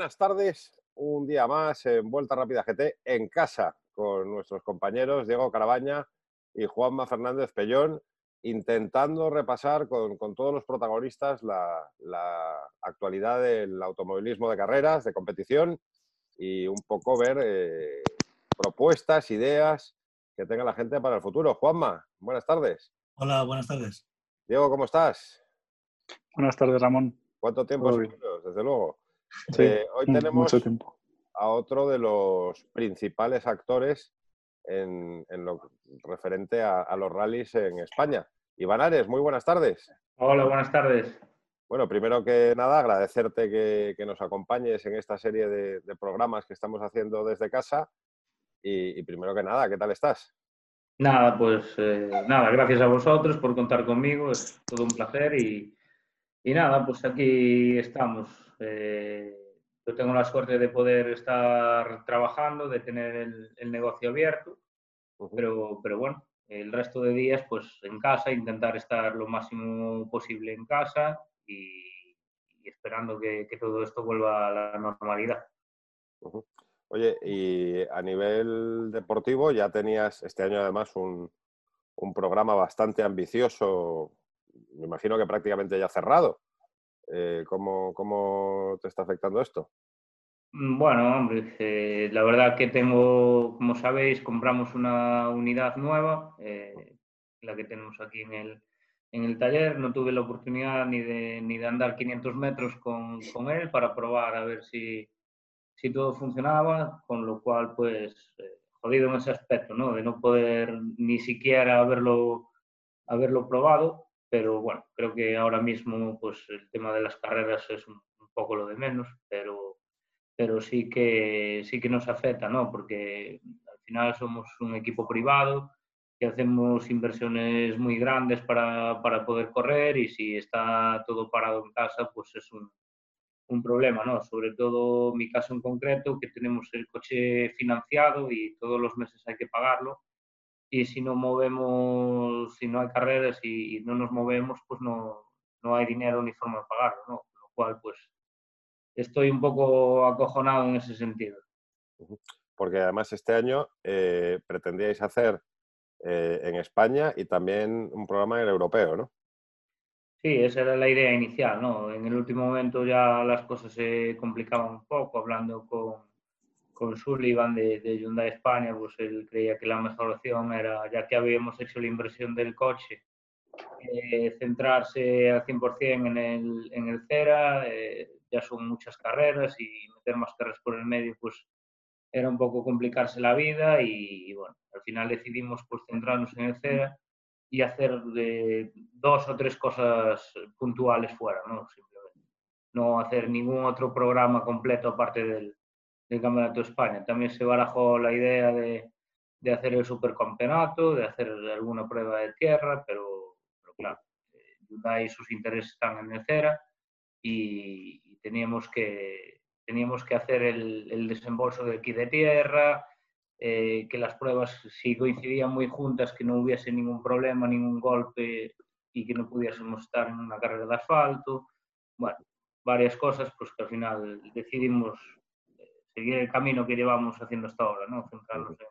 buenas tardes. Un día más en Vuelta Rápida GT en casa con nuestros compañeros Diego Carabaña y Juanma Fernández Pellón, intentando repasar con, todos los protagonistas la, actualidad del automovilismo de carreras, de competición y un poco ver eh, propuestas, ideas que tenga la gente para el futuro. Juanma, buenas tardes. Hola, buenas tardes. Diego, ¿cómo estás? Buenas tardes, Ramón. ¿Cuánto tiempo? Desde luego. Sí, eh, hoy tenemos a otro de los principales actores en, lo referente a, los rallies en España. Iván Ares, muy buenas tardes. Hola, buenas tardes. Bueno, primero que nada, agradecerte que, nos acompañes en esta serie de, programas que estamos haciendo desde casa. Y, primero que nada, ¿qué tal estás? Nada, pues eh, nada, gracias a vosotros por contar conmigo, es todo un placer y, y nada, pues aquí estamos. Eh, yo tengo la suerte de poder estar trabajando, de tener el, negocio abierto, pero, pero bueno, el resto de días pues en casa, intentar estar lo máximo posible en casa y, esperando que, todo esto vuelva a la normalidad. Oye, y a nivel deportivo ya tenías este año además un, un programa bastante ambicioso me imagino que prácticamente ya cerrado. Eh, ¿cómo, te está afectando esto? Mm, bueno, hombre, eh, la verdad que tengo, como sabéis, compramos una unidad nueva, eh, la que tenemos aquí en el, en el taller. No tuve la oportunidad ni de, ni de andar 500 metros con, con, él para probar a ver si, si todo funcionaba, con lo cual, pues, jodido en ese aspecto, ¿no? De no poder ni siquiera haberlo, haberlo probado pero bueno, creo que ahora mismo pues el tema de las carreras es un, poco lo de menos, pero, pero sí, que, sí que nos afecta, ¿no? Porque al final somos un equipo privado que hacemos inversiones muy grandes para, para poder correr y si está todo parado en casa, pues es un, un problema, ¿no? Sobre todo mi caso en concreto, que tenemos el coche financiado y todos los meses hay que pagarlo y si no movemos, si no hay carreras y, no nos movemos, pues no, no, hay dinero ni forma de pagarlo, ¿no? Con lo cual, pues estoy un poco acojonado en ese sentido. Porque además este año eh, pretendíais hacer eh, en España y también un programa en el europeo, ¿no? Sí, esa era la idea inicial, ¿no? En el último momento ya las cosas se complicaban un poco, hablando con, con Sullivan de, de, Hyundai España, pues él creía que la mejor opción era, ya que habíamos hecho la inversión del coche, eh, centrarse al 100% en el, en el Cera, eh, ya son muchas carreras y meter más carreras por el medio, pues era un poco complicarse la vida y, bueno, al final decidimos pues centrarnos en el Cera y hacer de dos o tres cosas puntuales fuera, ¿no? Simplemente. No hacer ningún otro programa completo aparte del, del Campeonato de España. También se barajó la idea de, de hacer el supercampeonato, de hacer alguna prueba de tierra, pero, pero claro, eh, Hyundai y sus intereses están en el CERA y, teníamos, que, teníamos que hacer el, el desembolso del kit de tierra, eh, que las pruebas si coincidían muy juntas, que no hubiese ningún problema, ningún golpe y que no pudiésemos estar en una carrera de asfalto. Bueno, varias cosas pues que al final decidimos seguir el camino que llevamos haciendo hasta ahora, ¿no? Centrarnos en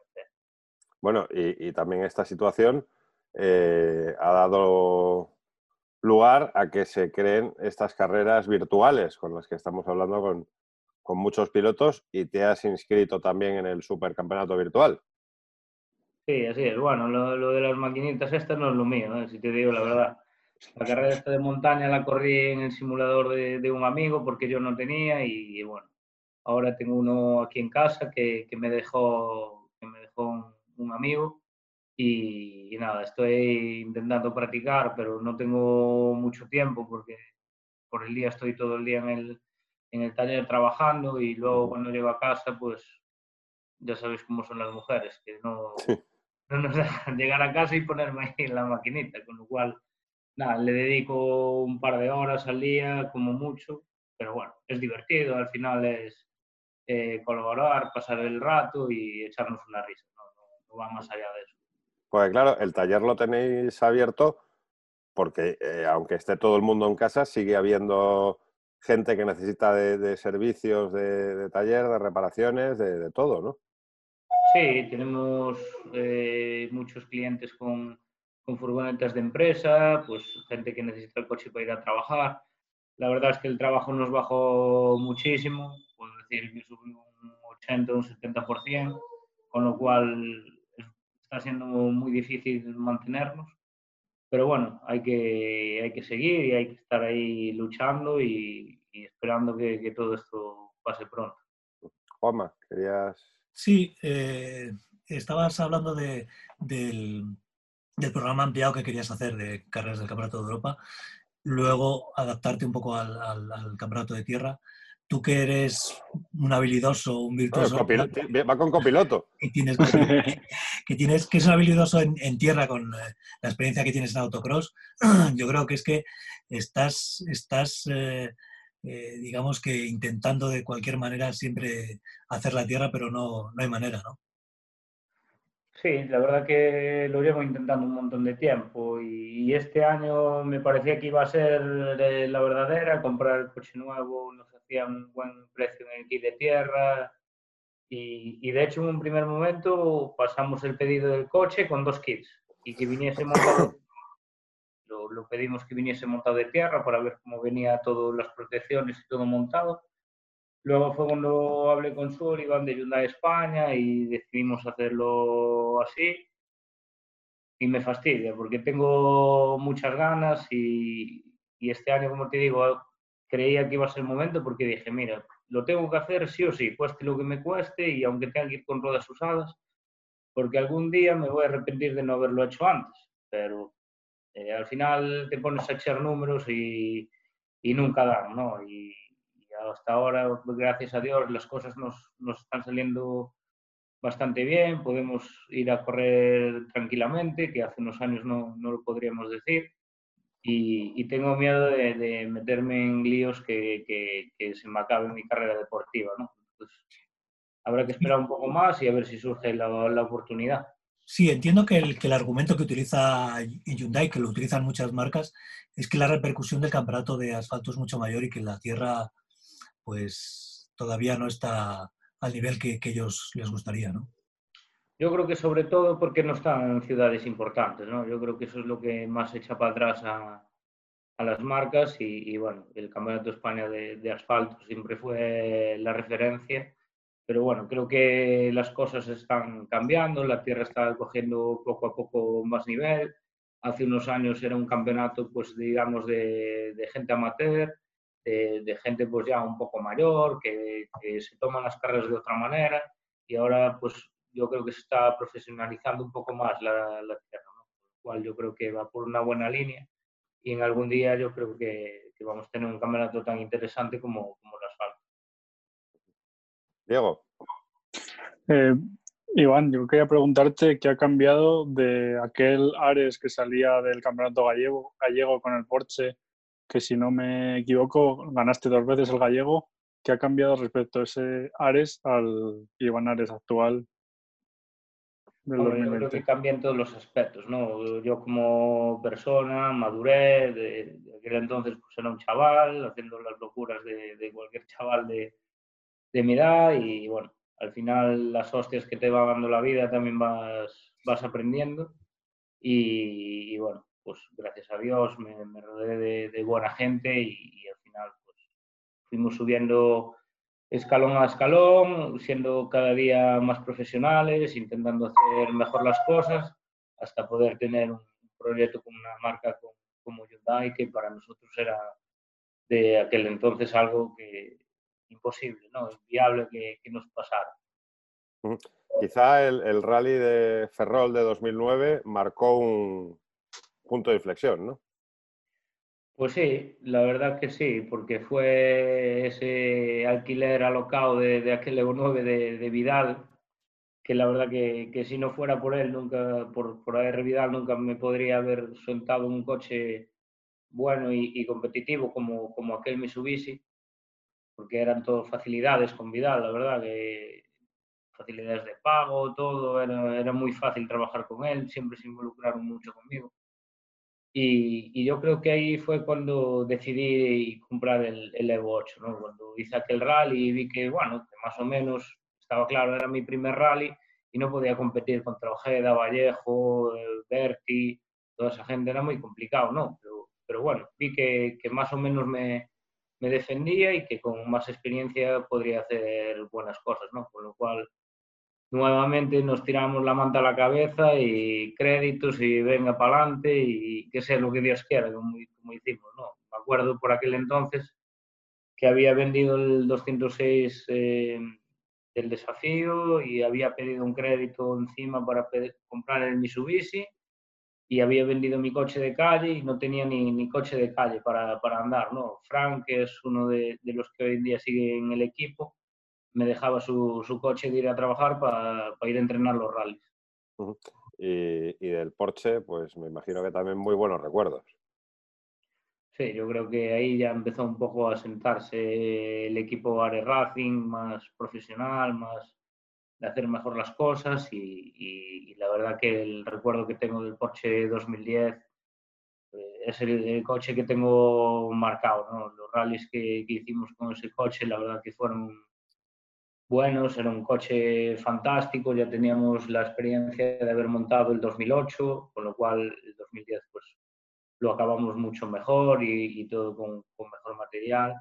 Bueno, y, también esta situación eh, ha dado lugar a que se creen estas carreras virtuales con las que estamos hablando con, con muchos pilotos y te has inscrito también en el supercampeonato virtual. Sí, así es. Bueno, lo, de las maquinitas estas no es lo mío, ¿eh? si te digo la verdad. La carrera esta de montaña la corrí en el simulador de, de un amigo porque yo no tenía y bueno, Ahora tengo uno aquí en casa que, que me dejó, que me dejó un, amigo y, nada, estoy intentando practicar, pero no tengo mucho tiempo porque por el día estoy todo el día en el, en el taller trabajando y luego cuando llego a casa, pues ya sabéis cómo son las mujeres, que no, no nos dejan llegar a casa y ponerme ahí en la maquinita, con lo cual, nada, le dedico un par de horas al día, como mucho, pero bueno, es divertido, al final es, eh, colaborar, pasar el rato y echarnos una risa. No, va más allá de eso. Pues claro, el taller lo tenéis abierto porque eh, aunque esté todo el mundo en casa, sigue habiendo gente que necesita de, servicios, de, taller, de reparaciones, de, todo, ¿no? Sí, tenemos eh, muchos clientes con, con, furgonetas de empresa, pues gente que necesita el coche para ir a trabajar. La verdad es que el trabajo nos bajó muchísimo, decir que subió un 80 o un 70%, con lo cual está siendo muy difícil mantenernos. Pero bueno, hay que, hay que seguir y hay que estar ahí luchando y, esperando que, todo esto pase pronto. Juanma, querías... Sí, eh, estabas hablando de, del, del, programa ampliado que querías hacer de carreras del Campeonato de Europa, luego adaptarte un poco al, al Campeonato de Tierra tú que eres un habilidoso, un virtuoso. va con copiloto. Que tienes, que, tienes, que es un habilidoso en, tierra con eh, la experiencia que tienes en autocross, yo creo que es que estás, estás eh, eh, digamos que intentando de cualquier manera siempre hacer la tierra, pero no, no hay manera, ¿no? Sí, la verdad que lo llevo intentando un montón de tiempo y, este año me parecía que iba a ser la verdadera, comprar el coche nuevo, nos hacía un buen precio en el kit de tierra. Y, de hecho en un primer momento pasamos el pedido del coche con dos kits y que viniese montado, lo, lo pedimos que viniese montado de tierra para ver cómo venía todas las protecciones y todo montado. Luego fue cuando hablé con Sur, Iván de Hyundai España y decidimos hacerlo así. Y me fastidia porque tengo muchas ganas y, y este año, como te digo, creía que iba a ser el momento porque dije, mira, lo tengo que hacer sí o sí, cueste lo que me cueste y aunque tenga que ir con ruedas usadas, porque algún día me voy a arrepentir de no haberlo hecho antes. Pero eh, al final te pones a echar números y, y nunca dan, ¿no? Y, hasta ahora, gracias a Dios, las cosas nos, nos, están saliendo bastante bien, podemos ir a correr tranquilamente, que hace unos años no, no lo podríamos decir, y, tengo miedo de, meterme en líos que, que, que, se me acabe mi carrera deportiva. ¿no? habrá que esperar un poco más y a ver si surge la, la oportunidad. Sí, entiendo que el, que el, argumento que utiliza Hyundai, que lo utilizan muchas marcas, es que la repercusión del campeonato de asfalto es mucho mayor y que la tierra pues todavía no está al nivel que, ellos les gustaría, ¿no? Yo creo que sobre todo porque no están en ciudades importantes, ¿no? Yo creo que eso es lo que más echa para atrás a, a las marcas y, bueno, el Campeonato de España de, de, asfalto siempre fue la referencia, pero bueno, creo que las cosas están cambiando, la tierra está cogiendo poco a poco más nivel. Hace unos años era un campeonato, pues digamos, de, de gente amateur, de, gente pues ya un poco mayor, que, se toman las carreras de otra manera y ahora pues yo creo que se está profesionalizando un poco más la, la tierra, ¿no? Por lo cual yo creo que va por una buena línea y en algún día yo creo que, que vamos a tener un campeonato tan interesante como, como el asfalto. Diego. Eh, Iván, yo quería preguntarte qué ha cambiado de aquel Ares que salía del campeonato gallego, gallego con el Porsche que si no me equivoco, ganaste dos veces el gallego. ¿Qué ha cambiado respecto a ese Ares al Iván Ares actual del Yo creo que cambian todos los aspectos, ¿no? Yo como persona maduré, de, aquel entonces pues era un chaval, haciendo las locuras de, cualquier chaval de, de, mi edad y bueno, al final las hostias que te va dando la vida también vas, vas aprendiendo y bueno, pues gracias a Dios me, rodeé de, buena gente y, al final pues fuimos subiendo escalón a escalón, siendo cada día más profesionales, intentando hacer mejor las cosas, hasta poder tener un proyecto con una marca como, Hyundai, que para nosotros era de aquel entonces algo que imposible, ¿no? inviable que, nos pasara. Quizá el, el, rally de Ferrol de 2009 marcó un, punto de inflexión, ¿no? Pues sí, la verdad que sí, porque fue ese alquiler alocado de, de aquel Evo 9 de, de, Vidal, que la verdad que, que, si no fuera por él, nunca, por, por AR Vidal, nunca me podría haber sentado un coche bueno y, y, competitivo como, como aquel Mitsubishi, porque eran todo facilidades con Vidal, la verdad que facilidades de pago, todo, era, era muy fácil trabajar con él, siempre se involucraron mucho conmigo. Y, yo creo que ahí fue cuando decidí comprar el, el Evo 8, ¿no? Cuando hice aquel rally y vi que, bueno, que más o menos estaba claro, era mi primer rally y no podía competir contra Ojeda, Vallejo, Berti, toda esa gente, era muy complicado, ¿no? Pero, pero bueno, vi que, que más o menos me, me, defendía y que con más experiencia podría hacer buenas cosas, ¿no? Con lo cual nuevamente nos tiramos la manta a la cabeza y créditos y venga para adelante y que sea lo que Dios quiera, como, como hicimos. ¿no? Me acuerdo por aquel entonces que había vendido el 206 eh, del desafío y había pedido un crédito encima para comprar el Mitsubishi y había vendido mi coche de calle y no tenía ni, ni coche de calle para, para, andar. ¿no? Frank, que es uno de, de los que hoy en día sigue en el equipo, me dejaba su, su coche de ir a trabajar para ir a entrenar los rallies. y, y, del Porsche, pues me imagino que también muy buenos recuerdos. Sí, yo creo que ahí ya empezó un poco a sentarse el equipo Are Racing más profesional, más de hacer mejor las cosas y, y, la verdad que el recuerdo que tengo del Porsche 2010 eh, es el, el, coche que tengo marcado, ¿no? Los rallies que, que, hicimos con ese coche, la verdad que fueron buenos, era un coche fantástico, ya teníamos la experiencia de haber montado el 2008, con lo cual el 2010 pues lo acabamos mucho mejor y, todo con, mejor material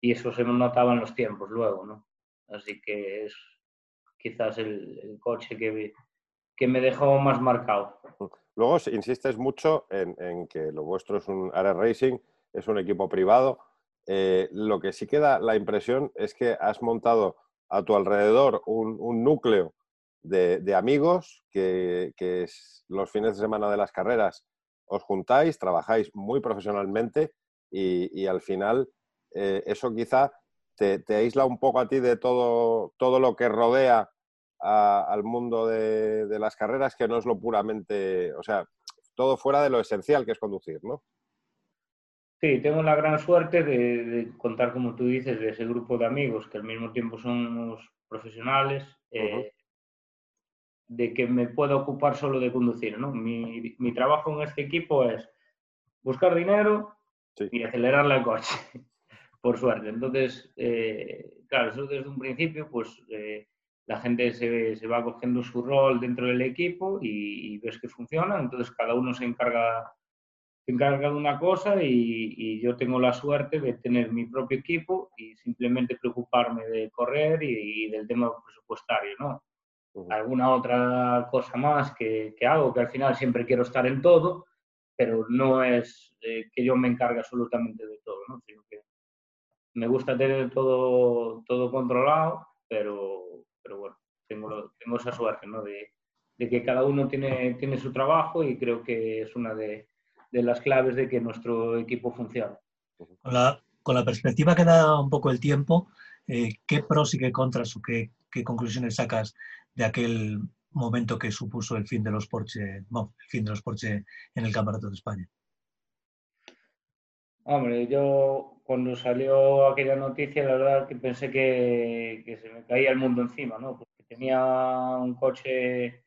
y eso se notaba en los tiempos luego, ¿no? Así que es quizás el, coche que, que me dejó más marcado. Luego insistes mucho en, que lo vuestro es un Air Racing, es un equipo privado. Eh, lo que sí queda la impresión es que has montado a tu alrededor un, núcleo de, amigos que, que, los fines de semana de las carreras os juntáis, trabajáis muy profesionalmente y, al final eh, eso quizá te, aísla un poco a ti de todo, todo lo que rodea al mundo de, de, las carreras, que no es lo puramente, o sea, todo fuera de lo esencial que es conducir, ¿no? Sí, tengo la gran suerte de, de, contar, como tú dices, de ese grupo de amigos que al mismo tiempo somos profesionales, eh, uh -huh. de que me puedo ocupar solo de conducir. ¿no? Mi, mi, trabajo en este equipo es buscar dinero sí. y acelerarle al coche, por suerte. Entonces, eh, claro, eso desde un principio, pues eh, la gente se, se, va cogiendo su rol dentro del equipo y, y ves que funciona, entonces cada uno se encarga se encarga de una cosa y, y, yo tengo la suerte de tener mi propio equipo y simplemente preocuparme de correr y, y del tema presupuestario, ¿no? Uh -huh. Alguna otra cosa más que, que, hago, que al final siempre quiero estar en todo, pero no es eh, que yo me encargue absolutamente de todo, ¿no? Sino que me gusta tener todo, todo controlado, pero, pero bueno, tengo, tengo esa suerte, ¿no? De, de que cada uno tiene, tiene su trabajo y creo que es una de de las claves de que nuestro equipo funcione. Con la, con la perspectiva que da un poco el tiempo, eh, ¿qué pros y qué contras o qué, qué, conclusiones sacas de aquel momento que supuso el fin de los Porsche, el fin de los Porsche en el Campeonato de España? Hombre, yo cuando salió aquella noticia, la verdad que pensé que, que se me caía el mundo encima, ¿no? Porque tenía un coche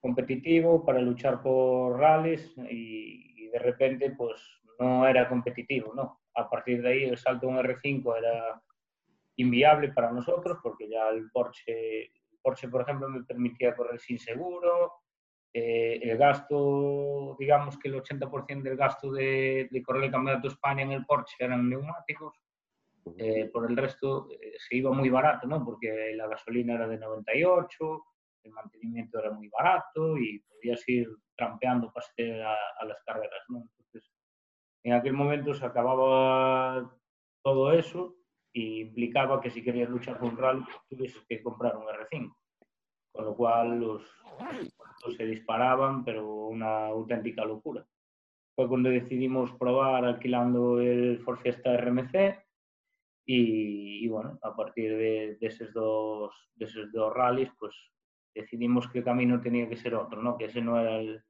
competitivo para luchar por rallies y, de repente pues no era competitivo, ¿no? A partir de ahí el salto a un R5 era inviable para nosotros porque ya el Porsche, Porsche por ejemplo, me permitía correr sin seguro, eh, el gasto, digamos que el 80% del gasto de, de, correr el Campeonato de España en el Porsche eran neumáticos, eh, por el resto eh, se iba muy barato, ¿no? Porque la gasolina era de 98, el mantenimiento era muy barato y podías ir trampeando para a, a, las carreras. ¿no? Entonces, en aquel momento se acababa todo eso y implicaba que si querías luchar con un rally tuvieses que comprar un R5. Con lo cual los costos se disparaban, pero una auténtica locura. Fue cuando decidimos probar alquilando el Ford Fiesta RMC y, y bueno, a partir de, de, esos dos, de esos dos rallies, pues decidimos que el camino tenía que ser otro, ¿no? que ese no era el,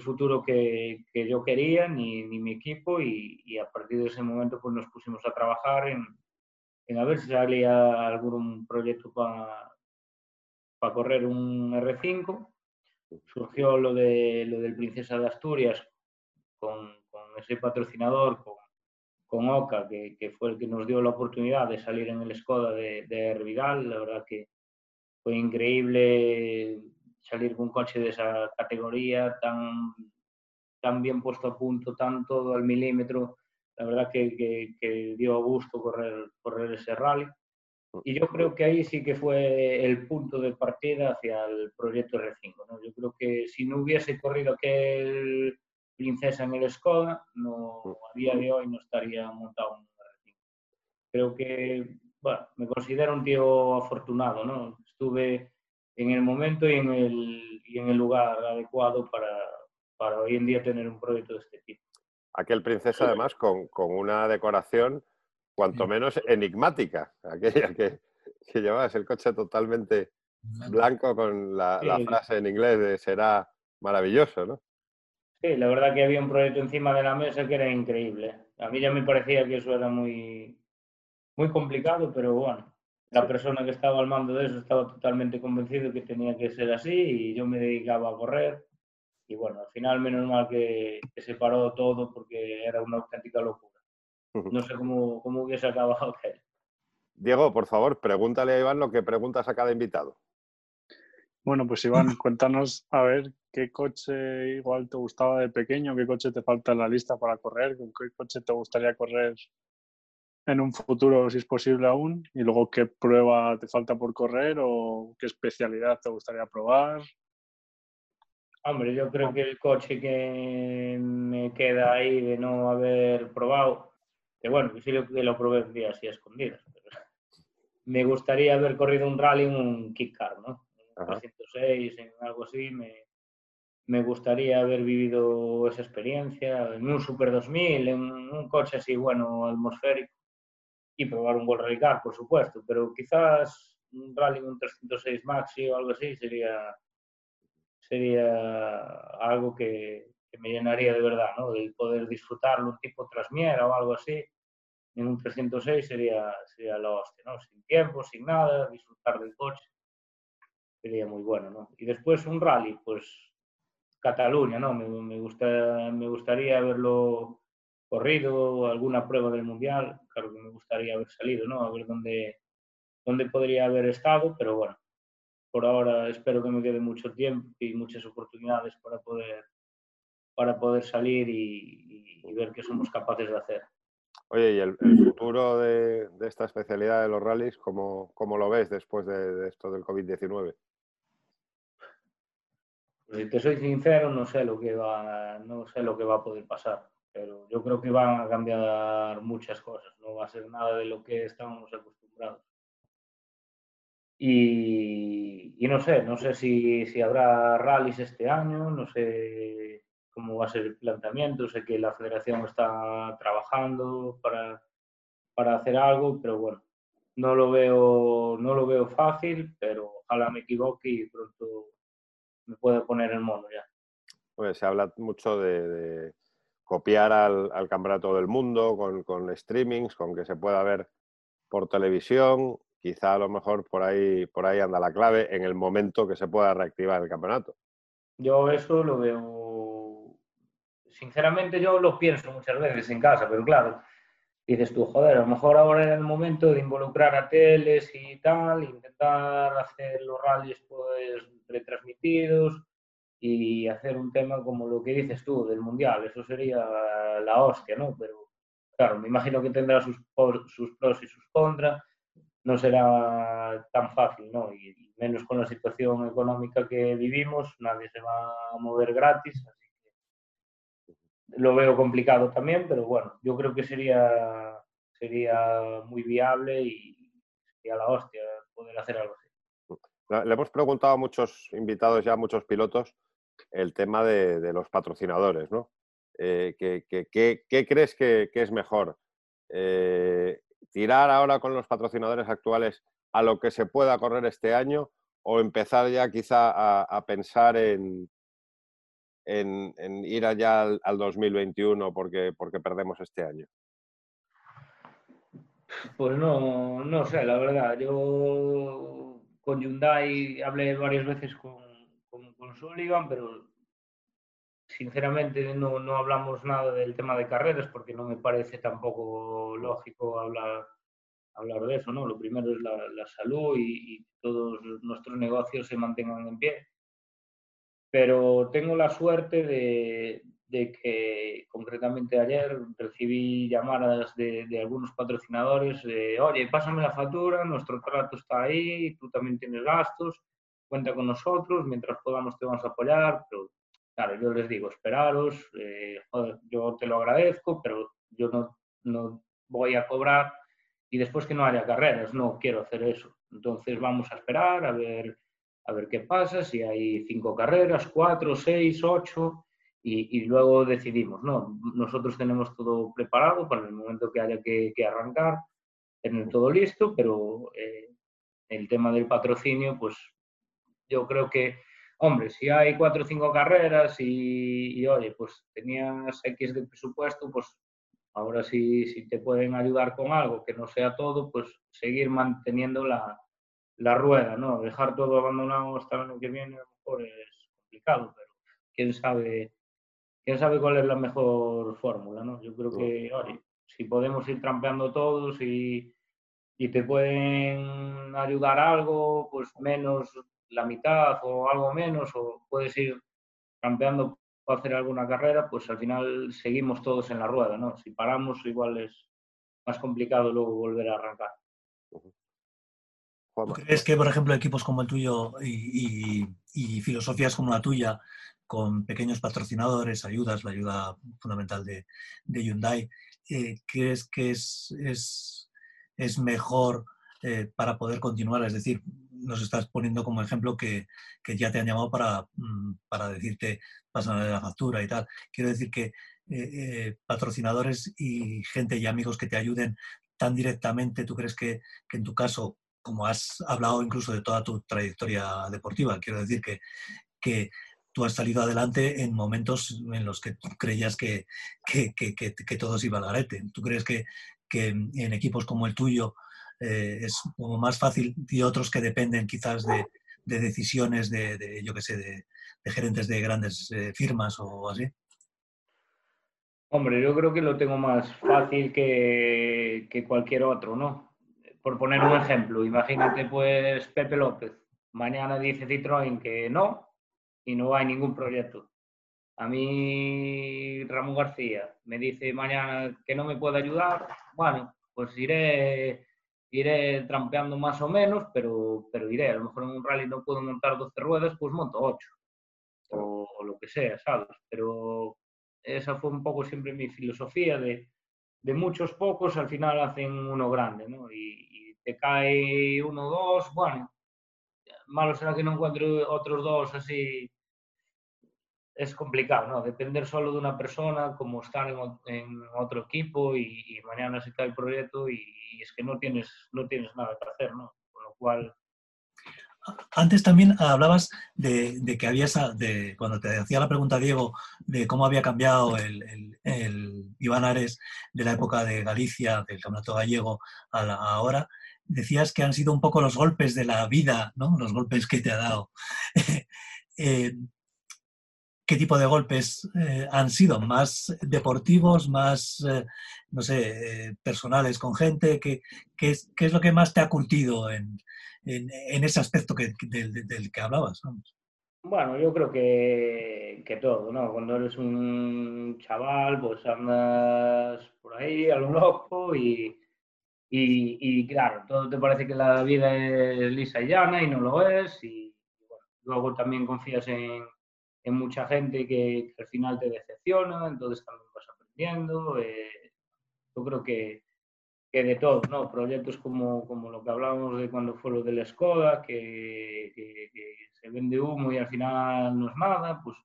futuro que, yo quería ni, ni mi equipo y, a partir de ese momento pues nos pusimos a trabajar en, en a ver si salía algún proyecto para pa correr un R5. Surgió lo, de, lo del Princesa de Asturias con, ese patrocinador, con, Oca, que, que, fue el que nos dio la oportunidad de salir en el Skoda de, de Hervidal, la verdad que fue increíble salir con un coche de esa categoría tan, tan bien puesto a punto, tan todo al milímetro. La verdad que, que, dio gusto correr, correr ese rally. Y yo creo que ahí sí que fue el punto de partida hacia el proyecto R5. ¿no? Yo creo que si no hubiese corrido aquel Princesa en el Skoda, no, a día de hoy no estaría montado un R5. Creo que, bueno, me considero un tío afortunado, ¿no? Estuve en el momento y en el, y en el lugar adecuado para, para hoy en día tener un proyecto de este tipo. Aquel Princesa, además, con, con una decoración cuanto menos enigmática, aquella que, que llevabas el coche totalmente blanco con la, frase en inglés de será maravilloso, ¿no? Sí, la verdad que había un proyecto encima de la mesa que era increíble. A mí ya me parecía que eso era muy, muy complicado, pero bueno, la persona que estaba al mando de eso estaba totalmente convencido que tenía que ser así y yo me dedicaba a correr. Y bueno, al final menos mal que, que se paró todo porque era una auténtica locura. No sé cómo, cómo hubiese acabado Diego, por favor, pregúntale a Iván lo que preguntas a cada invitado. Bueno, pues Iván, cuéntanos a ver qué coche igual te gustaba de pequeño, qué coche te falta en la lista para correr, con qué coche te gustaría correr en un futuro, si es posible aún, y luego qué prueba te falta por correr o qué especialidad te gustaría probar. Hombre, yo creo que el coche que me queda ahí de no haber probado que bueno, que sí que lo probé un día así a escondidas. me gustaría haber corrido un rally en un kick car, ¿no? En 306, en algo así, me, me gustaría haber vivido esa experiencia en un Super 2000, en un coche así, bueno, atmosférico, y probar un World Rally por supuesto, pero quizás un rally un 306 Maxi o algo así sería, sería algo que, que me llenaría de verdad, ¿no? De poder disfrutarlo un tipo trasmiera o algo así. En un 306 sería, sería la hostia, ¿no? Sin tiempo, sin nada, disfrutar del coche. Sería muy bueno, ¿no? Y después un rally, pues Cataluña, ¿no? Me, me, gusta, me gustaría haberlo corrido, alguna prueba del Mundial, claro que me gustaría haber salido, ¿no? A ver dónde, dónde podría haber estado, pero bueno, por ahora espero que me quede mucho tiempo y muchas oportunidades para poder para poder salir y, ver qué somos capaces de hacer. Oye, ¿y el, futuro de, esta especialidad de los rallies, cómo, cómo lo ves después de, esto del COVID-19? Pues si te soy sincero, no sé lo que va, no sé lo que va a poder pasar, pero yo creo que van a cambiar muchas cosas, no va a ser nada de lo que estábamos acostumbrados. Y, y no sé, no sé si, si habrá rallies este año, no sé cómo va a ser el planteamiento. Sé que la federación está trabajando para, para hacer algo, pero bueno, no lo veo, no lo veo fácil, pero ojalá me equivoque y pronto me pueda poner el mono ya. Pues se habla mucho de, copiar al, al, campeonato del mundo con, con, streamings, con que se pueda ver por televisión. Quizá a lo mejor por ahí, por ahí anda la clave en el momento que se pueda reactivar el campeonato. Yo eso lo veo sinceramente yo lo pienso muchas veces en casa, pero claro, dices tú, joder, a lo mejor ahora era el momento de involucrar a teles y tal, intentar hacer los rallies pues retransmitidos y hacer un tema como lo que dices tú del mundial, eso sería la hostia, ¿no? Pero claro, me imagino que tendrá sus, sus pros y sus contras, no será tan fácil, ¿no? Y menos con la situación económica que vivimos, nadie se va a mover gratis, lo veo complicado también, pero bueno, yo creo que sería, sería muy viable y a la hostia poder hacer algo así. Le hemos preguntado a muchos invitados ya, a muchos pilotos, el tema de, los patrocinadores, ¿no? Eh, ¿qué, crees que, es mejor? Eh, ¿Tirar ahora con los patrocinadores actuales a lo que se pueda correr este año o empezar ya quizá a pensar en, ir allá al, 2021 porque, porque perdemos este año? Pues no, no sé, la verdad. Yo con Hyundai hablé varias veces con, con, Sullivan, pero sinceramente no, no, hablamos nada del tema de carreras porque no me parece tampoco lógico hablar, hablar de eso, ¿no? Lo primero es la, la salud y, y, todos nuestros negocios se mantengan en pie. Pero tengo la suerte de, de que concretamente ayer recibí llamadas de, de algunos patrocinadores de, oye, pásame la factura, nuestro trato está ahí, tú también tienes gastos, cuenta con nosotros, mientras podamos te vamos a apoyar, pero claro, yo les digo, esperaros, eh, yo te lo agradezco, pero yo no, no voy a cobrar y después que no haya carreras, no quiero hacer eso. Entonces vamos a esperar a ver, a ver qué pasa, si hay cinco carreras, cuatro, seis, ocho, y, luego decidimos, ¿no? Nosotros tenemos todo preparado para el momento que haya que, arrancar, tener todo listo, pero eh, el tema del patrocinio, pues yo creo que, hombre, si hay cuatro o cinco carreras y, oye, pues tenías X de presupuesto, pues ahora sí, si te pueden ayudar con algo que no sea todo, pues seguir manteniendo la, la rueda, ¿no? Dejar todo abandonado hasta el año que viene a lo mejor es complicado, pero quién sabe quién sabe cuál es la mejor fórmula, ¿no? Yo creo que, oye, si podemos ir trampeando todos y, y, te pueden ayudar algo, pues menos la mitad o algo menos, o puedes ir trampeando para hacer alguna carrera, pues al final seguimos todos en la rueda, ¿no? Si paramos, igual es más complicado luego volver a arrancar. crees que, por ejemplo, equipos como el tuyo y, y, y filosofías como la tuya con pequeños patrocinadores, ayudas, la ayuda fundamental de, de Hyundai, eh, ¿crees que es, es, es mejor eh, para poder continuar? Es decir, nos estás poniendo como ejemplo que, que ya te han llamado para, mm, para decirte, pásame la factura y tal. Quiero decir que eh, patrocinadores y gente y amigos que te ayuden tan directamente, ¿tú crees que, que en tu caso como has hablado incluso de toda tu trayectoria deportiva, quiero decir que, que tú has salido adelante en momentos en los que creías que, que, que, que todo se iba al garete. ¿Tú crees que, en equipos como el tuyo eh, es como más fácil y otros que dependen quizás de, de decisiones de, yo qué sé, de, gerentes de grandes eh, firmas o así? Hombre, yo creo que lo tengo más fácil que, que cualquier otro, ¿no? Por poner un ejemplo, imagínate pues Pepe López, mañana dice Citroën que no, y no hay ningún proyecto. A mí Ramón García me dice mañana que no me puede ayudar, bueno, pues iré, iré trampeando más o menos, pero, pero iré. A lo mejor en un rally no puedo montar 12 ruedas, pues monto 8 o, lo que sea, ¿sabes? Pero esa fue un poco siempre mi filosofía de, de muchos pocos al final hacen uno grande, ¿no? Y, y te cae uno o dos, bueno, malo será que no encuentre otros dos así es complicado, ¿no? Depender solo de una persona, como estar en, otro equipo y, mañana se cae el proyecto y, es que no tienes, no tienes nada que hacer, ¿no? Con lo cual... Antes también hablabas de, que habías, de, cuando te hacía la pregunta Diego, de cómo había cambiado el, el, Iván Ares de la época de Galicia, del Campeonato Gallego, a la, ahora, decías que han sido un poco los golpes de la vida, ¿no? Los golpes que te ha dado. eh, qué tipo de golpes eh, han sido, más deportivos, más, eh, no sé, eh, personales con gente, ¿qué, qué, es, qué, es, lo que más te ha curtido en, en, en ese aspecto que, del, del, que hablabas? Bueno, yo creo que, que, todo, ¿no? Cuando eres un chaval, pues andas por ahí a lo loco y, y, claro, todo te parece que la vida es lisa y llana y no lo es y luego también confías en hay mucha gente que, al final te decepciona, entonces también vas aprendiendo. Eh, yo creo que, que, de todo, ¿no? Proyectos como, como lo que hablábamos de cuando fue lo de la Skoda, que, que, se vende humo y al final no es nada, pues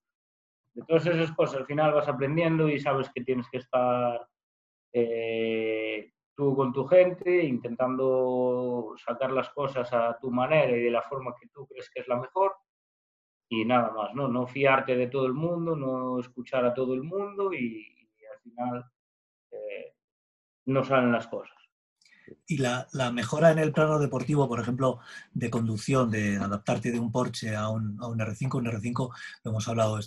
de todas esas cosas al final vas aprendiendo y sabes que tienes que estar eh, tú con tu gente intentando sacar las cosas a tu manera y de la forma que tú crees que es la mejor y nada más, ¿no? No fiarte de todo el mundo, no escuchar a todo el mundo y, al final eh, no salen las cosas. Y la, mejora en el plano deportivo, por ejemplo, de conducción, de adaptarte de un Porsche a un, a un R5, un R5, lo hemos hablado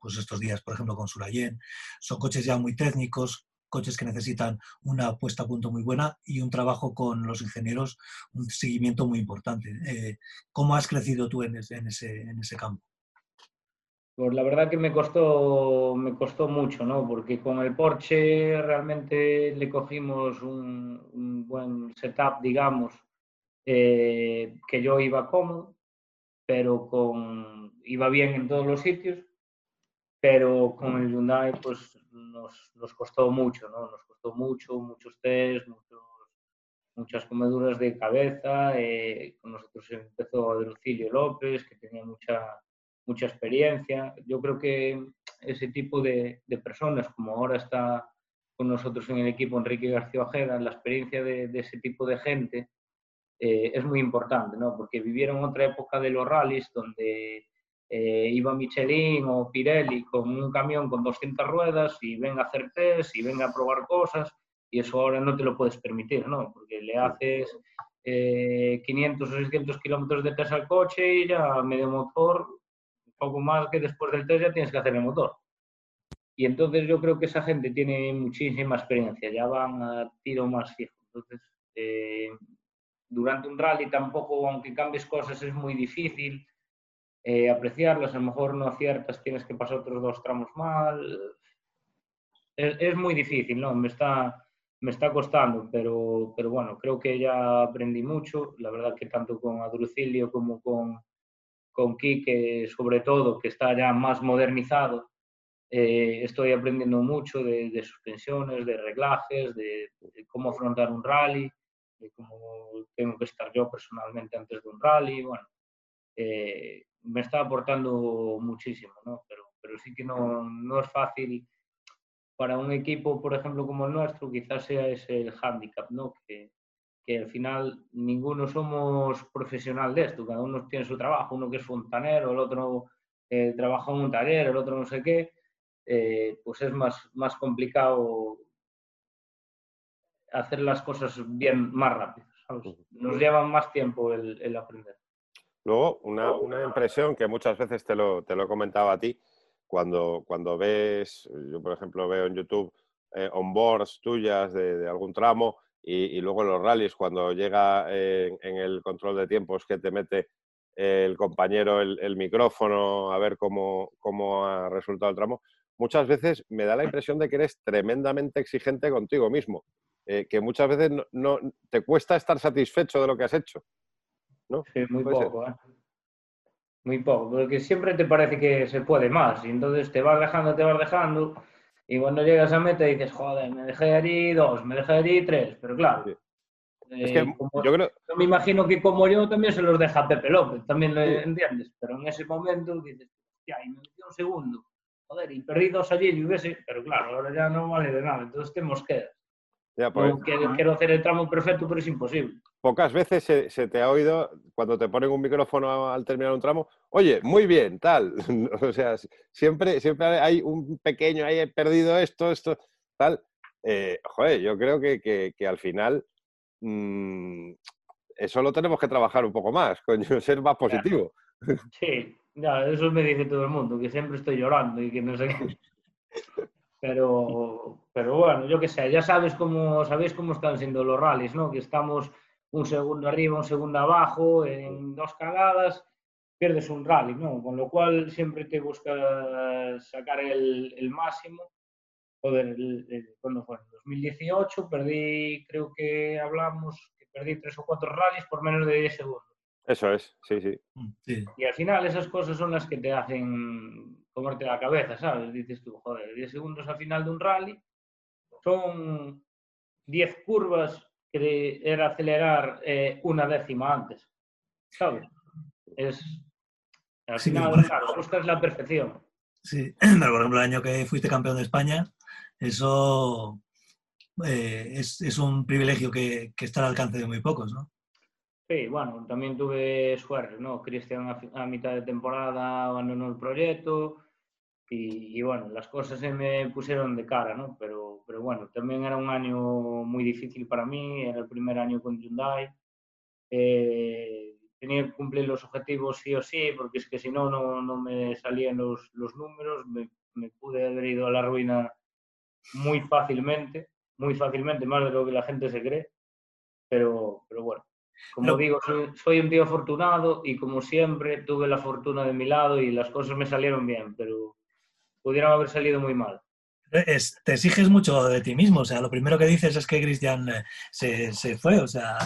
pues estos días, por ejemplo, con Surayen, son coches ya muy técnicos, coches que necesitan una puesta a punto muy buena y un trabajo con los ingenieros, un seguimiento muy importante. Eh, ¿Cómo has crecido tú en ese, en ese, en ese campo? Pues la verdad que me costó, me costó mucho, ¿no? Porque con el Porsche realmente le cogimos un, buen setup, digamos, eh, que yo iba cómodo, pero con, iba bien en todos los sitios, pero con el Hyundai pues nos, costó mucho, ¿no? Nos costó mucho, muchos test, muchas comeduras de cabeza. Eh, con nosotros empezó Lucilio López, que tenía mucha mucha experiencia. Yo creo que ese tipo de, personas, como ahora está con nosotros en el equipo Enrique García Ojeda, la experiencia de, ese tipo de gente eh, es muy importante, ¿no? porque vivieron otra época de los rallies donde eh, iba Michelin o Pirelli con un camión con 200 ruedas y venga a hacer test y venga a probar cosas y eso ahora no te lo puedes permitir, ¿no? porque le haces 500 eh, o 600 kilómetros de test al coche y ya medio motor poco más que después del test ya tienes que hacer el motor. Y entonces yo creo que esa gente tiene muchísima experiencia, ya van a tiro más fijo. Entonces, eh, durante un rally tampoco, aunque cambies cosas, es muy difícil eh, apreciarlas. A lo mejor no aciertas, tienes que pasar otros dos tramos mal. Es, muy difícil, ¿no? Me está, me está costando, pero, pero bueno, creo que ya aprendí mucho. La verdad que tanto con Adrucilio como con, con Quique, sobre todo, que está ya más modernizado, eh, estoy aprendiendo mucho de, suspensiones, de reglajes, de, cómo afrontar un rally, de cómo tengo que estar yo personalmente antes de un rally. Bueno, eh, me está aportando muchísimo, ¿no? Pero, pero sí que no, no es fácil para un equipo, por ejemplo, como el nuestro, quizás sea ese el hándicap, ¿no? Que, que al final ninguno somos profesional de esto, cada uno tiene su trabajo, uno que es fontanero, el otro eh, trabaja en un taller, el otro no sé qué, eh, pues es más, más complicado hacer las cosas bien más rápido. Nos lleva más tiempo el, aprender. Luego, una, una, impresión que muchas veces te lo, te lo he comentado a ti, cuando, cuando ves, yo por ejemplo veo en YouTube eh, onboards tuyas de, algún tramo, y, luego en los rallies, cuando llega en, el control de tiempos que te mete el compañero el, micrófono a ver cómo, cómo, ha resultado el tramo, muchas veces me da la impresión de que eres tremendamente exigente contigo mismo, eh, que muchas veces no, te cuesta estar satisfecho de lo que has hecho. ¿No? Sí, muy poco, ¿eh? Muy poco, porque siempre te parece que se puede más y entonces te vas dejando, te vas dejando y cuando llegas a meta dices, joder, me dejé allí dos, me dejé allí tres, pero claro. es que eh, yo creo... me imagino que como yo también se los deja Pepe López, también lo entiendes, pero en ese momento dices, ya, y me metió un segundo, joder, y perdí dos allí y hubiese, pero claro, ahora ya no vale de nada, entonces te mosqueas. Pues, quiero, hacer el tramo perfecto, pero es imposible. Pocas veces se, te ha oído, cuando te ponen un micrófono al terminar un tramo, oye, muy bien, tal. o sea, siempre, siempre hay un pequeño, ahí he perdido esto, esto, tal. Eh, joder, yo creo que, al final mm, eso lo tenemos que trabajar un poco más, coño, ser más positivo. Sí, ya, eso me dice todo el mundo, que siempre estoy llorando y que no sé qué. Pero, pero bueno, yo qué sé, ya sabes cómo, sabéis cómo están siendo los rallies, ¿no? Que estamos un segundo arriba, un segundo abajo, en dos cagadas, pierdes un rally, ¿no? Con lo cual siempre te buscas sacar el, el máximo. Joder, el, ¿cuándo fue? En 2018 perdí, creo que hablamos, que perdí tres o cuatro rallies por menos de 10 segundos. Eso es, sí, sí. Y al final esas cosas son las que te hacen comerte la cabeza, ¿sabes? Dices tú, joder, 10 segundos al final de un rally son 10 curvas que era acelerar eh, una décima antes, ¿sabes? Es, al final, claro, buscas la perfección. Sí, pero por ejemplo, el año que fuiste campeón de España, eso eh, es, un privilegio que, que está al alcance de muy pocos, ¿no? Sí, bueno, también tuve suerte, ¿no? Cristian a, mitad de temporada abandonó el proyecto y, bueno, las cosas se me pusieron de cara, ¿no? Pero, pero bueno, también era un año muy difícil para mí, era el primer año con Hyundai. Eh, tenía que cumplir los objetivos sí o sí, porque es que si no, no me salían los, los números, me, me, pude haber ido a la ruina muy fácilmente, muy fácilmente, más de lo que la gente se cree, pero, pero bueno, como digo, soy, soy, un tío afortunado y como siempre tuve la fortuna de mi lado y las cosas me salieron bien, pero pudieron haber salido muy mal. te exiges mucho de ti mismo, o sea, lo primero que dices es que Cristian eh, se, se, fue, o sea,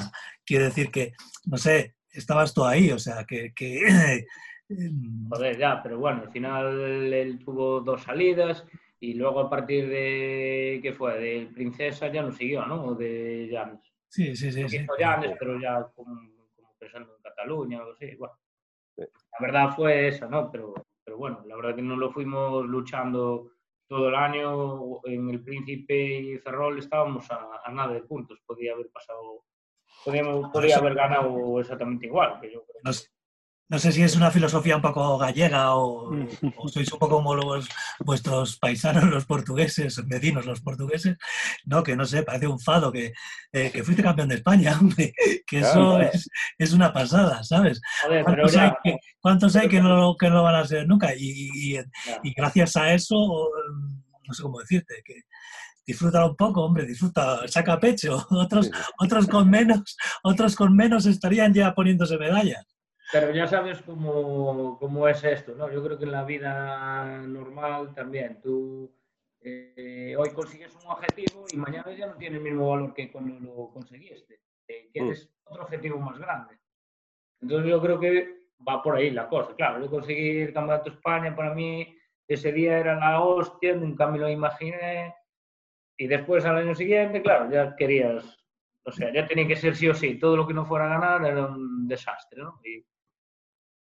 quiere decir que, no sé, estabas tú ahí, o sea, que... que em, Joder, ya, pero bueno, al final él tuvo dos salidas y luego a partir de, ¿qué fue? De Princesa ya no siguió, ¿no? O de James. Sí, sí, sí. sí. James, pero ya como, como pensando en Cataluña o algo así, bueno. La verdad fue esa, ¿no? Pero pero bueno, la verdad que no lo fuimos luchando todo el año. En el Príncipe y Ferrol estábamos a, nada de puntos. Podía haber pasado, podíamos, podría haber ganado exactamente igual. Que yo creo. No sé si es una filosofía un poco gallega o, sois un poco como los, vuestros paisanos, los portugueses, vecinos, los portugueses, no, que no sé, parece un fado que, eh, que fuiste campeón de España, hombre, que eso es, es, una pasada, ¿sabes? ¿Cuántos, hay, que, ¿Cuántos, hay, que, no, que no van a ser nunca? Y, y, y, gracias a eso, no sé cómo decirte, que disfruta un poco, hombre, disfruta, saca pecho. Otros, otros con menos, otros con menos estarían ya poniéndose medallas. Pero ya sabes cómo, cómo, es esto, ¿no? Yo creo que en la vida normal también, tú eh, hoy consigues un objetivo y mañana ya no tiene el mismo valor que cuando lo conseguiste. Eh, quieres mm. otro objetivo más grande. Entonces yo creo que va por ahí la cosa. Claro, yo conseguí el Campeonato de España, para mí ese día era la hostia, nunca me lo imaginé. Y después al año siguiente, claro, ya querías, o sea, ya tenía que ser sí o sí. Todo lo que no fuera a ganar era un desastre, ¿no? Y,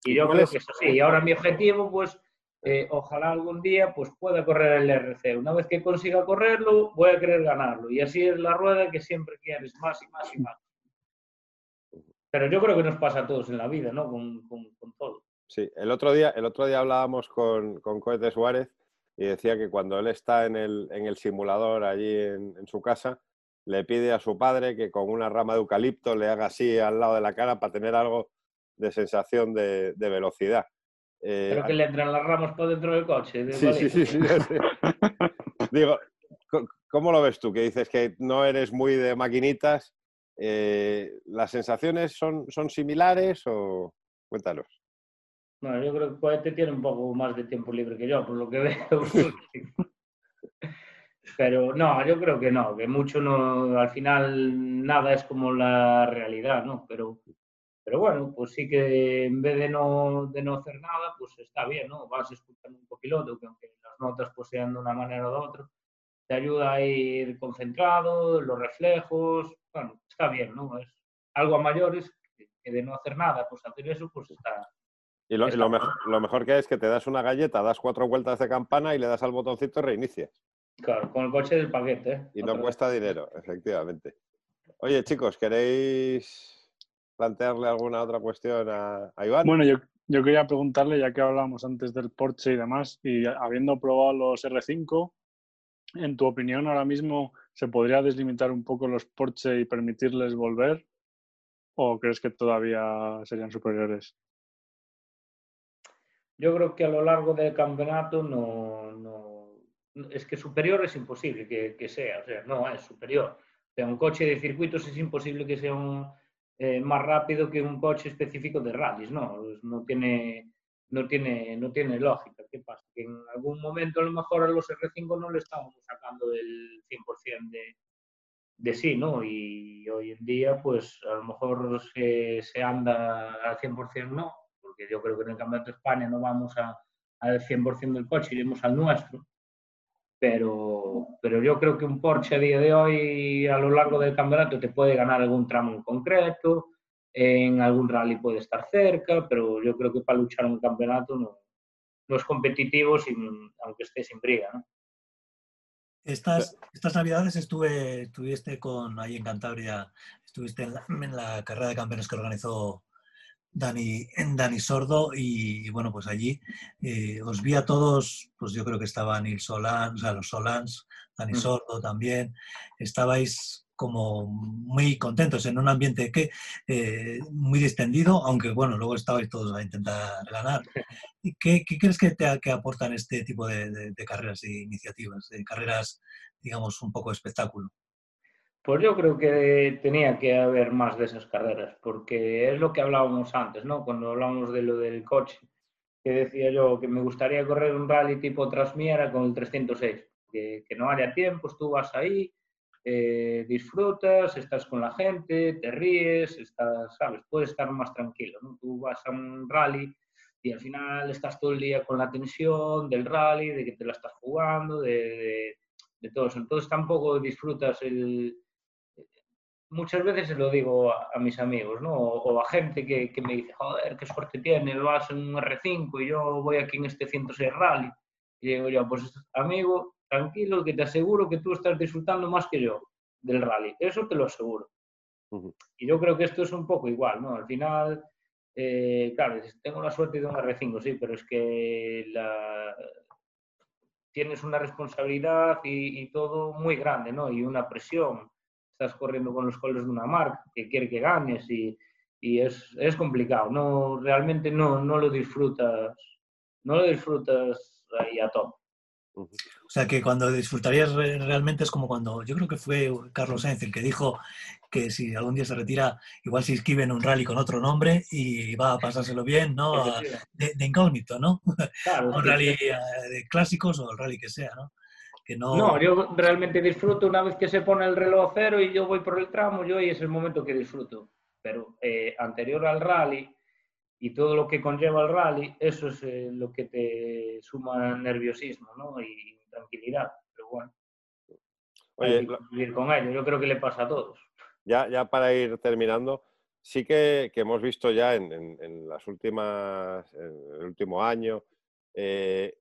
y yo creo que eso sí. Y ahora mi objetivo, pues, eh, ojalá algún día pues pueda correr el RC. Una vez que consiga correrlo, voy a querer ganarlo. Y así es la rueda que siempre quieres, más y más y más. Pero yo creo que nos pasa a todos en la vida, ¿no? Con, con, todo. Sí, el otro día, el otro día hablábamos con, con Coete Suárez y decía que cuando él está en el, en el simulador allí en, en, su casa, le pide a su padre que con una rama de eucalipto le haga así al lado de la cara para tener algo de sensación de, velocidad. Eh, Pero que le entran las ramas por dentro del coche. sí, sí, sí, sí, Digo, ¿cómo lo ves tú? Que dices que no eres muy de maquinitas. Eh, ¿Las sensaciones son, son similares o cuéntanos? Bueno, yo creo que Cohete tiene un poco más de tiempo libre que yo, por lo que veo. Pero no, yo creo que no, que mucho no, al final nada es como la realidad, ¿no? Pero pero bueno, pues sí que en vez de no, de no hacer nada, pues está bien, ¿no? Vas escuchando un copiloto que aunque las notas pues sean de una manera o de otra, te ayuda a ir concentrado, los reflejos, bueno, está bien, ¿no? Es algo a mayores que de no hacer nada, pues hacer eso, pues está... Y lo, mejor, lo mejor que es que te das una galleta, das cuatro vueltas de campana y le das al botoncito y reinicias. Claro, con el coche del paquete. ¿eh? Y no cuesta dinero, efectivamente. Oye, chicos, ¿queréis plantearle alguna otra cuestión a, Iván? Bueno, yo, yo, quería preguntarle, ya que hablábamos antes del Porsche y demás, y habiendo probado los R5, en tu opinión ahora mismo se podría deslimitar un poco los Porsche y permitirles volver? ¿O crees que todavía serían superiores? Yo creo que a lo largo del campeonato no, no es que superior es imposible que, que, sea, o sea, no es superior. O sea, un coche de circuitos es imposible que sea un, eh, más rápido que un coche específico de rallies, ¿no? Pues no tiene, no tiene, no tiene lógica. ¿Qué pasa? Que en algún momento a lo mejor a los R5 no le estábamos sacando el 100% de, de sí, ¿no? Y hoy en día, pues a lo mejor se, se anda al 100% no, porque yo creo que en el Campeonato de España no vamos a, al 100% del coche, iremos al nuestro pero, pero yo creo que un Porsche a día de hoy, a lo largo del campeonato, te puede ganar algún tramo en concreto, en algún rally puede estar cerca, pero yo creo que para luchar en un campeonato no, no es competitivo sin, aunque esté sin briga. ¿no? Estas, estas navidades estuve, estuviste con ahí en Cantabria, estuviste en la, carrera de campeones que organizó Dani, Dani Sordo y, bueno, pues allí eh, os vi a todos, pues yo creo que estaban Nils Solans, o sea, los Solans, Dani mm. Sordo también, estabais como muy contentos en un ambiente que eh, muy distendido, aunque bueno, luego estabais todos a intentar ganar. ¿Qué, qué crees que, te, que aportan este tipo de, carreras e iniciativas, de carreras, digamos, un poco de espectáculo? Pues yo creo que tenía que haber más de esas carreras, porque es lo que hablábamos antes, ¿no? Cuando hablábamos de lo del coche, que decía yo que me gustaría correr un rally tipo Transmiera con el 306, que, que no haya tiempos, tú vas ahí, eh, disfrutas, estás con la gente, te ríes, estás, ¿sabes? Puedes estar más tranquilo, ¿no? Tú vas a un rally y al final estás todo el día con la tensión del rally, de que te la estás jugando, de, de, todo eso. Entonces tampoco disfrutas el... Muchas veces se lo digo a, mis amigos, ¿no? O, a gente que, que, me dice, joder, qué suerte tienes, vas en un R5 y yo voy aquí en este 106 rally. Y digo yo, pues amigo, tranquilo, que te aseguro que tú estás disfrutando más que yo del rally. Eso te lo aseguro. Y yo creo que esto es un poco igual, ¿no? Al final, eh, claro, tengo la suerte de un R5, sí, pero es que tienes una responsabilidad y, todo muy grande, ¿no? Y una presión. Estás corriendo con los colores de una marca que quiere que ganes y, es, es, complicado. No, realmente no, no lo disfrutas, no lo disfrutas ahí a top. O sea que cuando disfrutarías realmente es como cuando, yo creo que fue Carlos Sainz el que dijo que si algún día se retira, igual se inscribe en un rally con otro nombre y va a pasárselo bien, ¿no? De, incógnito, ¿no? un rally eh, de clásicos o el rally que sea, ¿no? Que no... no, yo realmente disfruto una vez que se pone el reloj cero y yo voy por el tramo, yo y es el momento que disfruto. Pero eh, anterior al rally, y todo lo que conlleva el rally, eso es eh, lo que te suma nerviosismo ¿no? y tranquilidad. Pero bueno, hay que vivir con ello. Yo creo que le pasa a todos. Ya, ya para ir terminando, sí que, que hemos visto ya en, en, las últimas, en el último año, eh,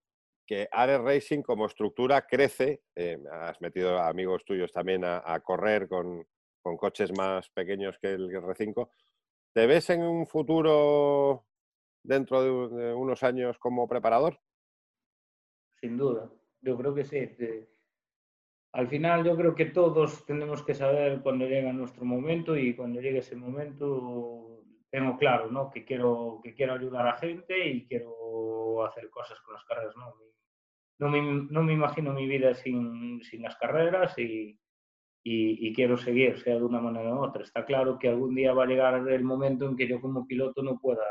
que Ares Racing como estructura crece. Eh, has metido amigos tuyos también a, a correr con, con, coches más pequeños que el R5 ¿Te ves en un futuro dentro de, unos años como preparador? Sin duda, yo creo que sí. Al final yo creo que todos tenemos que saber cuando llega nuestro momento y cuando llegue ese momento tengo claro ¿no? que, quiero, que quiero ayudar a gente y quiero hacer cosas con las carreras. No, no, me, no me imagino mi vida sin, sin las carreras y, y, quiero seguir, sea de una manera u otra. Está claro que algún día va a llegar el momento en que yo como piloto no pueda,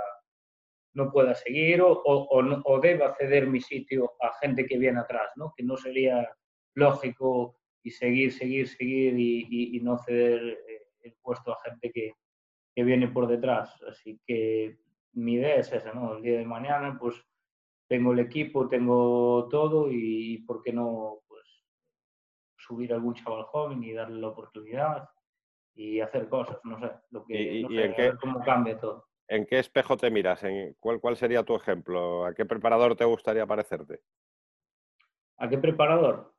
no pueda seguir o, o, o, deba ceder mi sitio a gente que viene atrás, ¿no? que no sería lógico y seguir, seguir, seguir y, y, no ceder eh, el puesto a gente que, que, viene por detrás. Así que mi idea es esa, ¿no? El día de mañana, pues tengo el equipo, tengo todo y, ¿por qué no subir a algún chaval joven y darle la oportunidad y hacer cosas, no sé, lo que, ¿Y, en qué, cómo cambia todo. ¿En qué espejo te miras? ¿En cuál, ¿Cuál sería tu ejemplo? ¿A qué preparador te gustaría parecerte? ¿A qué preparador?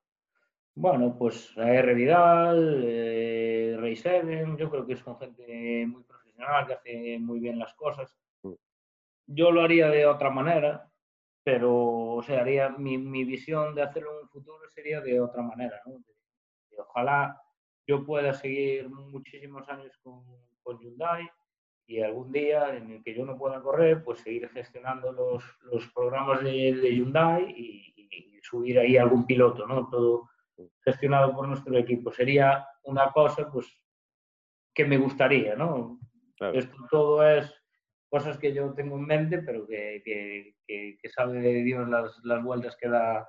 Bueno, pues a R. Vidal, eh, Rey Seven, yo creo que son gente muy profesional, que hace muy bien las cosas. Mm. Yo lo haría de otra manera, pero o sea, haría, mi, mi visión de hacerlo en un futuro sería de otra manera, ¿no? ojalá yo pueda seguir muchísimos años con, con, Hyundai y algún día en el que yo no pueda correr, pues seguir gestionando los, los programas de, de Hyundai y, subir ahí algún piloto, ¿no? Todo gestionado por nuestro equipo. Sería una cosa, pues, que me gustaría, ¿no? Esto todo es cosas que yo tengo en mente, pero que, que, que, sabe Dios las, las vueltas que da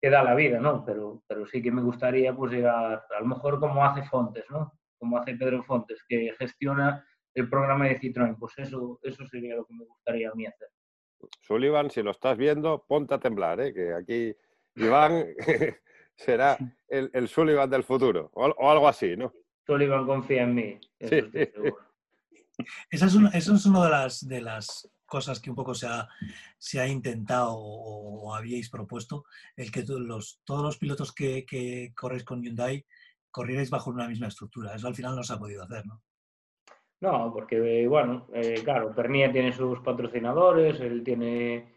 que da la vida, ¿no? Pero, pero sí que me gustaría pues llegar, a lo mejor como hace Fontes, ¿no? Como hace Pedro Fontes, que gestiona el programa de Citroën. Pues eso, eso sería lo que me gustaría a mí hacer. Sullivan, si lo estás viendo, ponte a temblar, ¿eh? que aquí Iván será el, el, Sullivan del futuro, o, algo así, ¿no? Sullivan confía en mí. Eso sí. Esa es, una, eso es una de las, de las cosas que un poco se ha, se ha intentado o, habíais propuesto, el que los, todos los pilotos que, que corréis con Hyundai corrierais bajo una misma estructura. Eso al final no se ha podido hacer, ¿no? No, porque, bueno, eh, claro, Pernia tiene sus patrocinadores, él tiene,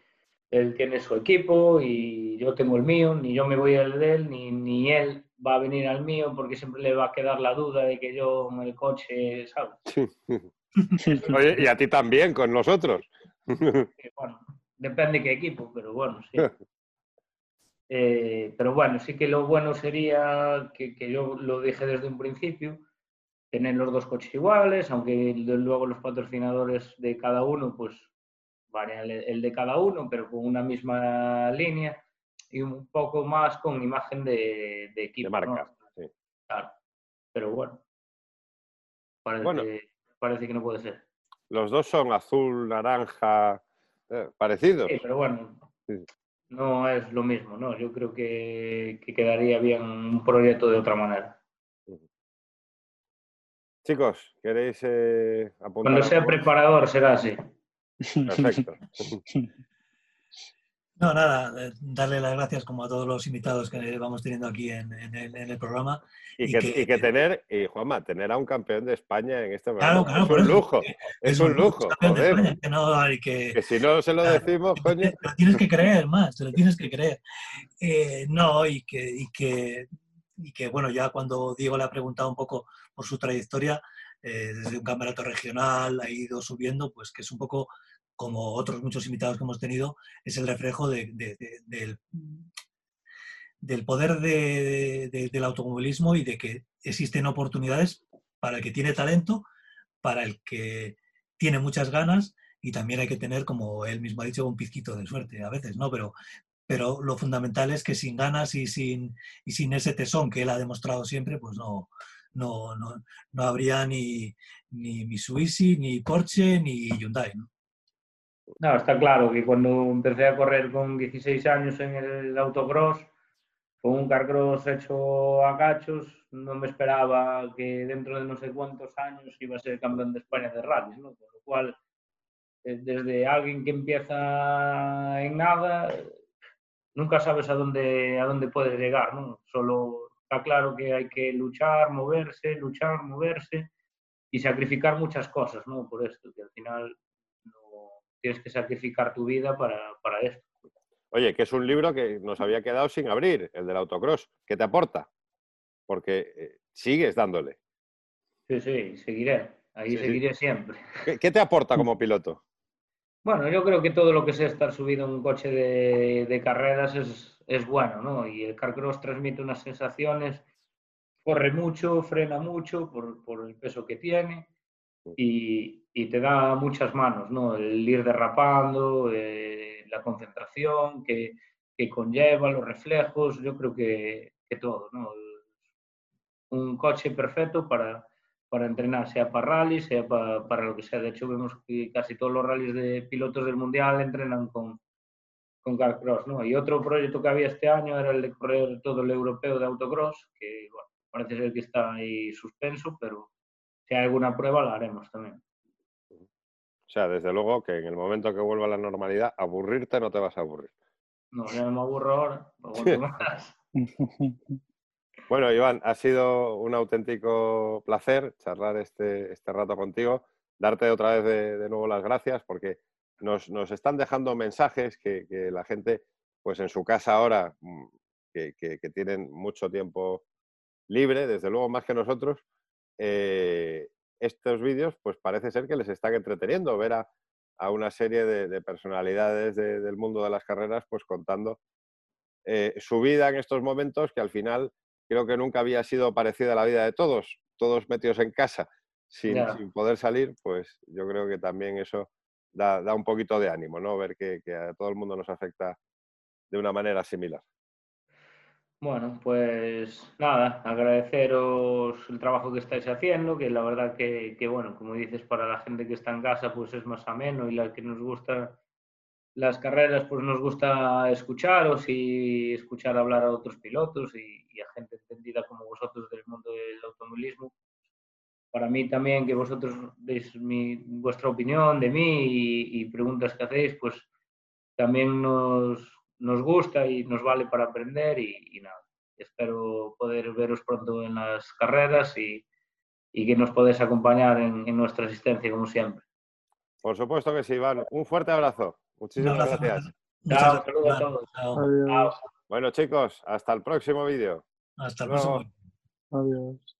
él tiene su equipo y yo tengo el mío, ni yo me voy al de él, ni, ni él va a venir al mío porque siempre le va a quedar la duda de que yo en el coche, ¿sabes? Oye, y a ti también, con nosotros. bueno, depende qué equipo, pero bueno, sí. Eh, pero bueno, sí que lo bueno sería que, que, yo lo dije desde un principio, tener los dos coches iguales, aunque luego los patrocinadores de cada uno, pues varían el de cada uno, pero con una misma línea y un poco más con imagen de, de equipo. De marca, sí. Claro. Pero bueno parece, parece que no puede ser. Los dos son azul, naranja, eh, parecidos. Sí, pero bueno, sí. no es lo mismo, ¿no? Yo creo que, que quedaría bien un proyecto de otra manera. Chicos, ¿queréis eh, apuntar? Cuando sea preparador será así. Perfecto. No, nada, eh, darle las gracias como a todos los invitados que vamos teniendo aquí en, en, el, en el, programa. Y, y, que, que, y, que, tener, y Juanma, tener a un campeón de España en este programa claro, claro, es, un lujo, es, es, un lujo, joder. Que, no, que, si no se lo claro, decimos, coño. Te lo tienes que creer más, te lo tienes que creer. Eh, no, y que, y que, y que, bueno, ya cuando Diego le ha preguntado un poco por su trayectoria, eh, desde un campeonato regional ha ido subiendo, pues que es un poco como otros muchos invitados que hemos tenido, es el reflejo de, de, de, del, del, poder del automovilismo y de que existen oportunidades para el que tiene talento, para el que tiene muchas ganas y también hay que tener, como él mismo ha dicho, un pizquito de suerte a veces, ¿no? Pero, pero lo fundamental es que sin ganas y sin, y sin ese tesón que él ha demostrado siempre, pues no, no, no, no habría ni, ni Mitsubishi, ni Porsche, ni Hyundai, ¿no? No, está claro que cuando empecé a correr con 16 años en el autocross, con un carcross hecho a cachos, no me esperaba que dentro de no sé cuántos años iba a ser campeón de España de rally, ¿no? Por lo cual, eh, desde alguien que empieza en nada, nunca sabes a dónde, a dónde puedes llegar, ¿no? Solo está claro que hay que luchar, moverse, luchar, moverse y sacrificar muchas cosas, ¿no? Por esto, que al final tienes que sacrificar tu vida para, para esto. Oye, que es un libro que nos había quedado sin abrir, el del autocross. ¿Qué te aporta? Porque eh, sigues dándole. Sí, sí, seguiré. Ahí sí, seguiré sí. siempre. ¿Qué, ¿Qué, te aporta como piloto? Bueno, yo creo que todo lo que sea estar subido en un coche de, de carreras es, es, bueno, ¿no? Y el carcross transmite unas sensaciones, corre mucho, frena mucho por, por el peso que tiene y, y, te da muchas manos, ¿no? El ir derrapando, eh, la concentración que, que, conlleva, los reflejos, yo creo que, que todo, ¿no? Un coche perfecto para, para entrenar, sea para rally, sea para, para, lo que sea. De hecho, vemos que casi todos los rallies de pilotos del Mundial entrenan con, con Carcross, ¿no? Y otro proyecto que había este año era el de correr todo el europeo de autocross, que, bueno, parece ser que está ahí suspenso, pero si hay alguna prueba la haremos también. O sea, desde luego que en el momento que vuelva a la normalidad, aburrirte no te vas a aburrir. No, ya me aburro ahora, más. Bueno, Iván, ha sido un auténtico placer charlar este, este rato contigo. Darte otra vez de, de nuevo las gracias porque nos, nos están dejando mensajes que, que, la gente, pues en su casa ahora, mm, que, que, tienen mucho tiempo libre, desde luego más que nosotros, eh, estos vídeos, pues parece ser que les están entreteniendo ver a, a una serie de, de personalidades de, del mundo de las carreras, pues contando eh, su vida en estos momentos que al final creo que nunca había sido parecida a la vida de todos, todos metidos en casa, sin, yeah. sin poder salir, pues yo creo que también eso da, da un poquito de ánimo, ¿no? Ver que, que a todo el mundo nos afecta de una manera similar. Bueno, pues nada, agradeceros el trabajo que estáis haciendo, que la verdad que, que, bueno, como dices, para la gente que está en casa, pues es más ameno y la que nos gusta las carreras, pues nos gusta escucharos y escuchar hablar a otros pilotos y, y a gente entendida como vosotros del mundo del automovilismo. Para mí también que vosotros deis mi, vuestra opinión de mí y, y preguntas que hacéis, pues también nos, nos gusta y nos vale para aprender y, y, nada. Espero poder veros pronto en las carreras y, y que nos podés acompañar en, en nuestra asistencia como siempre. Por supuesto que sí, Iván. Un fuerte abrazo. Muchísimas abrazo, gracias. Chao, saludos a todos. Chao. Adiós. Chao. Bueno, chicos, hasta el próximo vídeo. Hasta el Luego. próximo. Adiós.